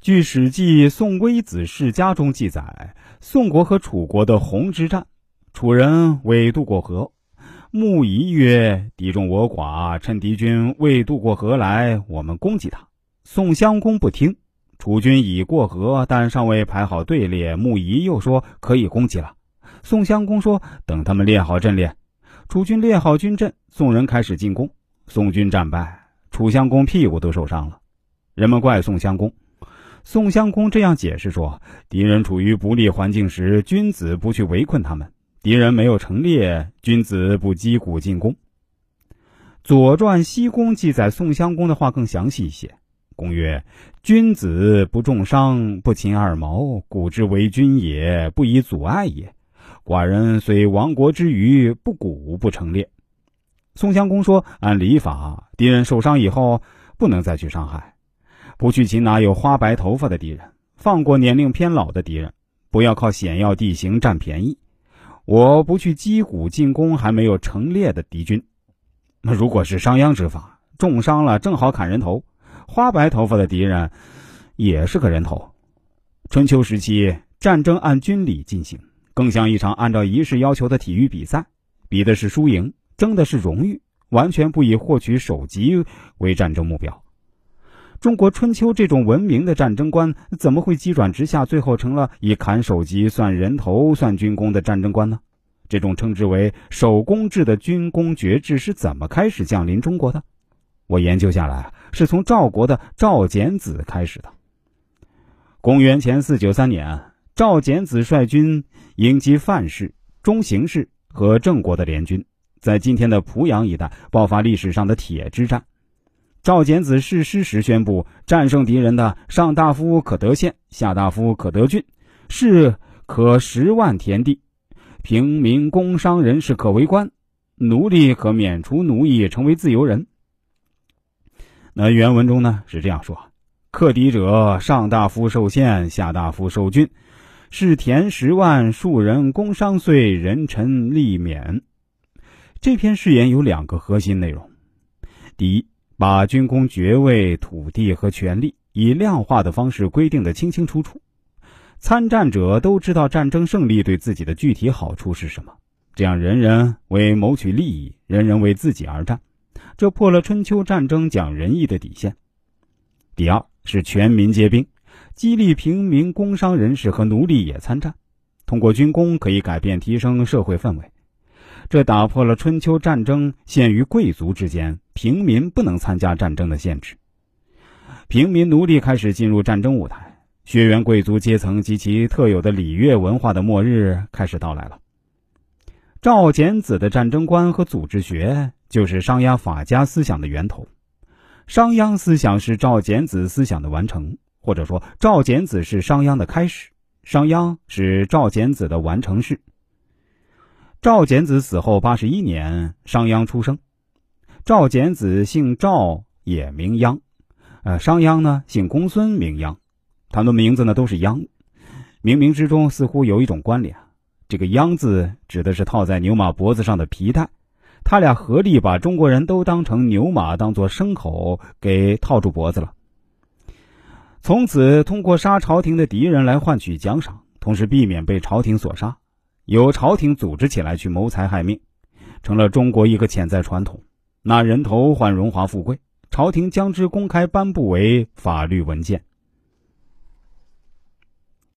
据《史记·宋微子世家》中记载，宋国和楚国的闳之战，楚人未渡过河。穆仪曰：“敌众我寡，趁敌军未渡过河来，我们攻击他。”宋襄公不听。楚军已过河，但尚未排好队列。穆仪又说：“可以攻击了。”宋襄公说：“等他们列好阵列。”楚军列好军阵，宋人开始进攻。宋军战败，楚襄公屁股都受伤了。人们怪宋襄公。宋襄公这样解释说：“敌人处于不利环境时，君子不去围困他们。”敌人没有成列，君子不击鼓进攻。《左传》西宫记载宋襄公的话更详细一些。公曰：“君子不重伤，不侵二毛，古之为君也，不以阻碍也。寡人虽亡国之余，不鼓不成列。”宋襄公说：“按礼法，敌人受伤以后，不能再去伤害，不去擒拿有花白头发的敌人，放过年龄偏老的敌人，不要靠险要地形占便宜。”我不去击鼓进攻还没有成列的敌军，那如果是商鞅之法，重伤了正好砍人头，花白头发的敌人也是个人头。春秋时期战争按军礼进行，更像一场按照仪式要求的体育比赛，比的是输赢，争的是荣誉，完全不以获取首级为战争目标。中国春秋这种文明的战争观，怎么会急转直下，最后成了以砍首级算人头、算军功的战争观呢？这种称之为手工制的军功爵制是怎么开始降临中国的？我研究下来，是从赵国的赵简子开始的。公元前四九三年，赵简子率军迎击范氏、中行氏和郑国的联军，在今天的濮阳一带爆发历史上的铁之战。赵简子誓师时宣布，战胜敌人的上大夫可得县，下大夫可得郡，士可十万田地，平民工商人士可为官，奴隶可免除奴役，成为自由人。那原文中呢是这样说：克敌者，上大夫受县，下大夫受郡，是田十万，庶人工商税，人臣利免。这篇誓言有两个核心内容，第一。把军功爵位、土地和权力以量化的方式规定的清清楚楚，参战者都知道战争胜利对自己的具体好处是什么，这样人人为谋取利益，人人为自己而战，这破了春秋战争讲仁义的底线。第二是全民皆兵，激励平民、工商人士和奴隶也参战，通过军功可以改变、提升社会氛围。这打破了春秋战争限于贵族之间，平民不能参加战争的限制。平民奴隶开始进入战争舞台，血缘贵族阶层及其特有的礼乐文化的末日开始到来了。赵简子的战争观和组织学就是商鞅法家思想的源头，商鞅思想是赵简子思想的完成，或者说赵简子是商鞅的开始，商鞅是赵简子的完成式。赵简子死后八十一年，商鞅出生。赵简子姓赵，也名鞅。呃，商鞅呢姓公孙，名鞅。他们的名字呢都是鞅，冥冥之中似乎有一种关联。这个鞅字指的是套在牛马脖子上的皮带，他俩合力把中国人都当成牛马，当做牲口给套住脖子了。从此，通过杀朝廷的敌人来换取奖赏，同时避免被朝廷所杀。由朝廷组织起来去谋财害命，成了中国一个潜在传统。拿人头换荣华富贵，朝廷将之公开颁布为法律文件。